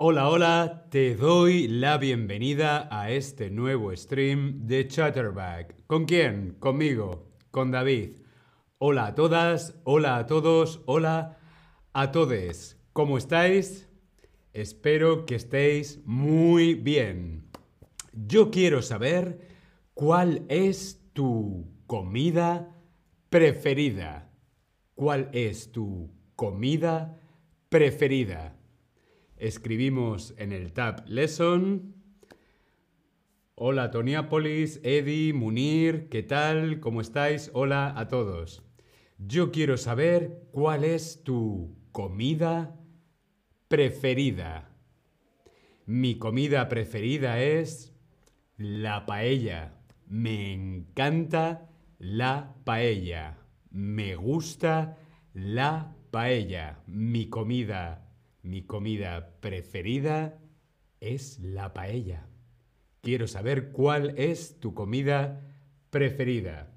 Hola, hola, te doy la bienvenida a este nuevo stream de Chatterback. ¿Con quién? Conmigo, con David. Hola a todas, hola a todos, hola a todes. ¿Cómo estáis? Espero que estéis muy bien. Yo quiero saber cuál es tu comida preferida. ¿Cuál es tu comida preferida? Escribimos en el tab Lesson. Hola Toniápolis, Eddie, Munir, ¿qué tal? ¿Cómo estáis? Hola a todos. Yo quiero saber cuál es tu comida preferida. Mi comida preferida es la paella. Me encanta la paella. Me gusta la paella. Mi comida mi comida preferida es la paella. Quiero saber cuál es tu comida preferida.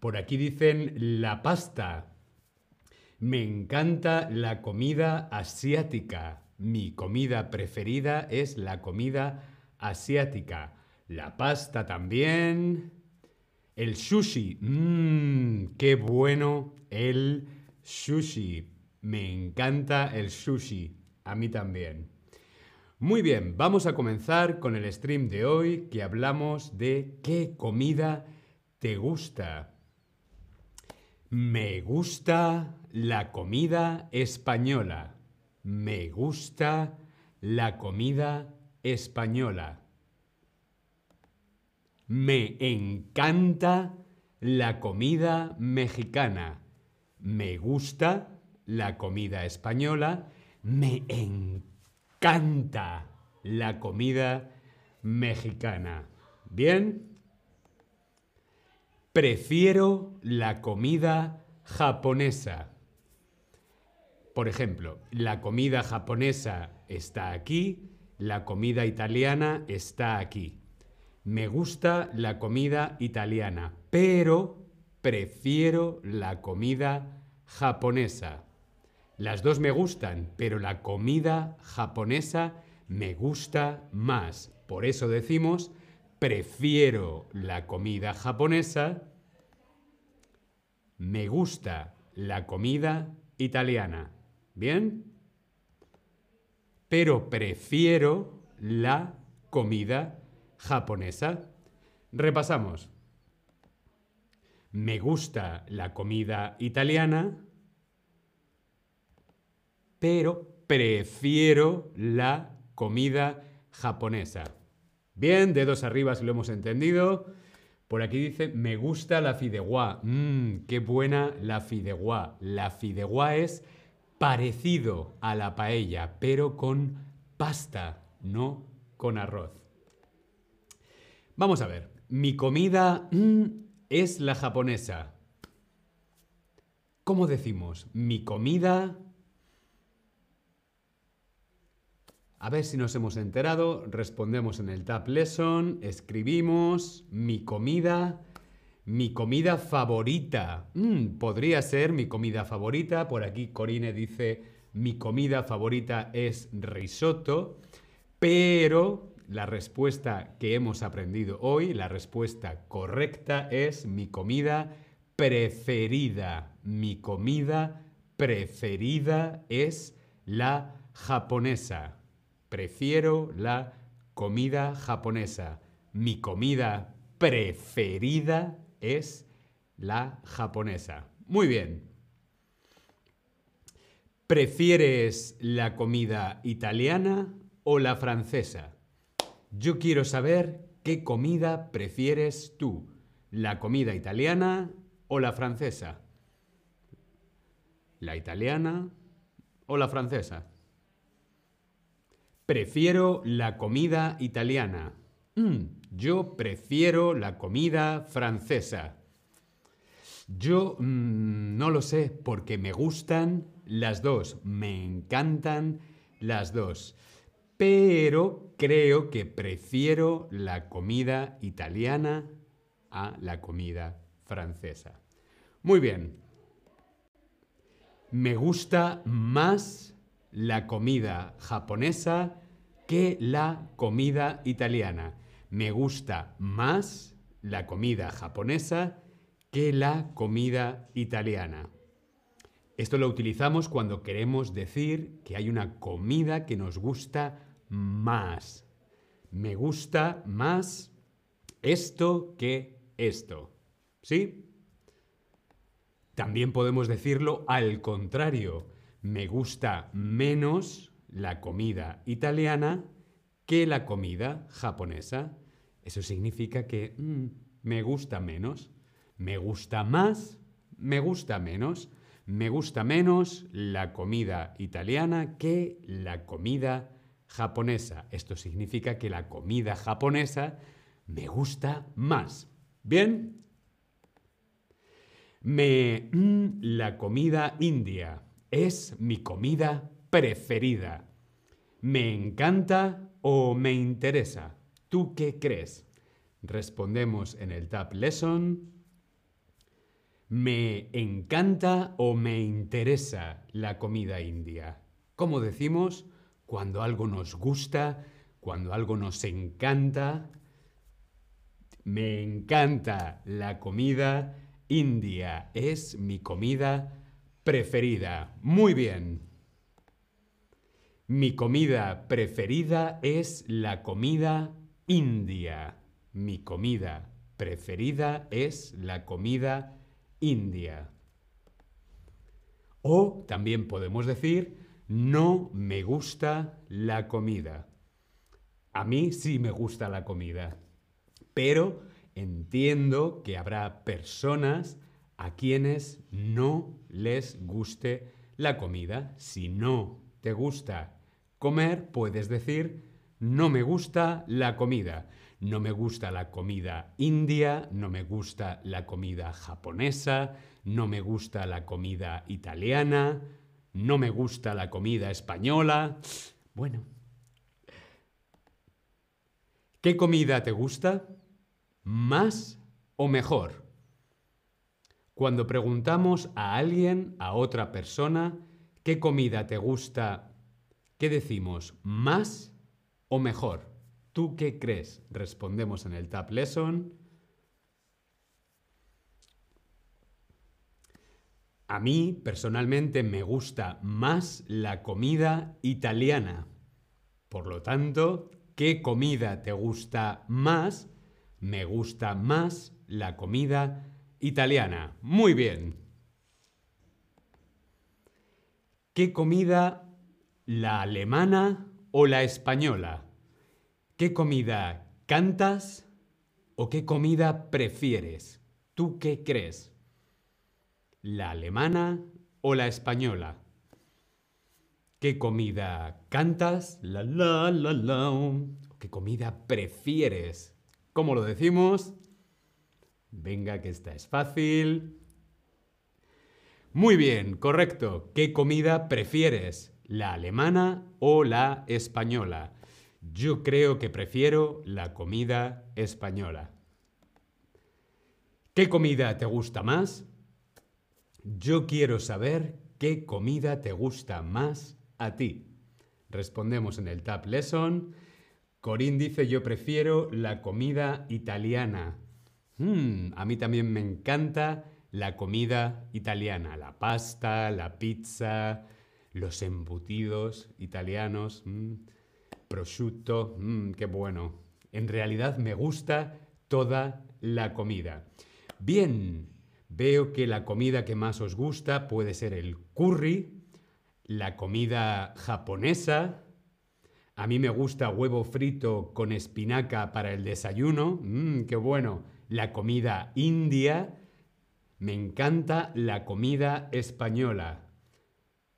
Por aquí dicen la pasta. Me encanta la comida asiática. Mi comida preferida es la comida asiática. La pasta también. El sushi. Mmm, qué bueno el sushi. Me encanta el sushi. A mí también. Muy bien, vamos a comenzar con el stream de hoy que hablamos de qué comida te gusta. Me gusta la comida española. Me gusta la comida española. Me encanta la comida mexicana. Me gusta la comida española me encanta la comida mexicana. ¿Bien? Prefiero la comida japonesa. Por ejemplo, la comida japonesa está aquí, la comida italiana está aquí. Me gusta la comida italiana, pero prefiero la comida japonesa. Las dos me gustan, pero la comida japonesa me gusta más. Por eso decimos, prefiero la comida japonesa, me gusta la comida italiana. ¿Bien? Pero prefiero la comida japonesa. Repasamos. Me gusta la comida italiana, pero prefiero la comida japonesa. Bien, dedos arriba si lo hemos entendido. Por aquí dice, me gusta la fideuá. Mmm, qué buena la fideuá. La fideuá es parecido a la paella, pero con pasta, no con arroz. Vamos a ver. Mi comida mm, es la japonesa. ¿Cómo decimos? Mi comida A ver si nos hemos enterado. Respondemos en el Tab Lesson. Escribimos mi comida. Mi comida favorita. Mm, podría ser mi comida favorita. Por aquí Corine dice mi comida favorita es risotto. Pero la respuesta que hemos aprendido hoy, la respuesta correcta es mi comida preferida. Mi comida preferida es la japonesa. Prefiero la comida japonesa. Mi comida preferida es la japonesa. Muy bien. ¿Prefieres la comida italiana o la francesa? Yo quiero saber qué comida prefieres tú, la comida italiana o la francesa. ¿La italiana o la francesa? Prefiero la comida italiana. Mm, yo prefiero la comida francesa. Yo mm, no lo sé porque me gustan las dos, me encantan las dos. Pero creo que prefiero la comida italiana a la comida francesa. Muy bien. Me gusta más la comida japonesa que la comida italiana. Me gusta más la comida japonesa que la comida italiana. Esto lo utilizamos cuando queremos decir que hay una comida que nos gusta más. Me gusta más esto que esto. ¿Sí? También podemos decirlo al contrario. Me gusta menos la comida italiana que la comida japonesa. Eso significa que mm, me gusta menos. Me gusta más, me gusta menos. Me gusta menos la comida italiana que la comida japonesa. Esto significa que la comida japonesa me gusta más. ¿Bien? Me... Mm, la comida india es mi comida preferida. ¿Me encanta o me interesa? ¿Tú qué crees? Respondemos en el Tab Lesson. ¿Me encanta o me interesa la comida india? ¿Cómo decimos? Cuando algo nos gusta, cuando algo nos encanta. Me encanta la comida india. Es mi comida preferida. Muy bien. Mi comida preferida es la comida india. Mi comida preferida es la comida india. O también podemos decir, no me gusta la comida. A mí sí me gusta la comida, pero entiendo que habrá personas a quienes no les guste la comida. Si no te gusta Comer puedes decir no me gusta la comida. No me gusta la comida india, no me gusta la comida japonesa, no me gusta la comida italiana, no me gusta la comida española. Bueno. ¿Qué comida te gusta? ¿Más o mejor? Cuando preguntamos a alguien, a otra persona, ¿qué comida te gusta ¿Qué decimos? ¿Más o mejor? ¿Tú qué crees? Respondemos en el Tab Lesson. A mí, personalmente, me gusta más la comida italiana. Por lo tanto, ¿qué comida te gusta más? Me gusta más la comida italiana. Muy bien. ¿Qué comida ¿La alemana o la española? ¿Qué comida cantas o qué comida prefieres? ¿Tú qué crees? ¿La alemana o la española? ¿Qué comida cantas? La la la la. ¿Qué comida prefieres? ¿Cómo lo decimos? Venga, que esta es fácil. Muy bien, correcto. ¿Qué comida prefieres? la alemana o la española. Yo creo que prefiero la comida española. ¿Qué comida te gusta más? Yo quiero saber qué comida te gusta más a ti. Respondemos en el Tab Lesson. Corín dice yo prefiero la comida italiana. Hmm, a mí también me encanta la comida italiana, la pasta, la pizza, los embutidos italianos, mm, prosciutto, mm, qué bueno. En realidad me gusta toda la comida. Bien, veo que la comida que más os gusta puede ser el curry, la comida japonesa. A mí me gusta huevo frito con espinaca para el desayuno, mmm, qué bueno. La comida india. Me encanta la comida española.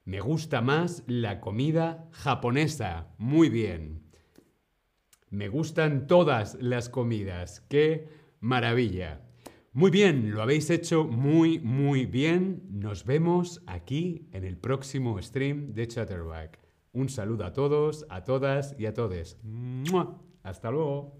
Me gusta más la comida japonesa. Muy bien. Me gustan todas las comidas. ¡Qué maravilla! Muy bien, lo habéis hecho muy, muy bien. Nos vemos aquí en el próximo stream de Chatterback. Un saludo a todos, a todas y a todes. Hasta luego.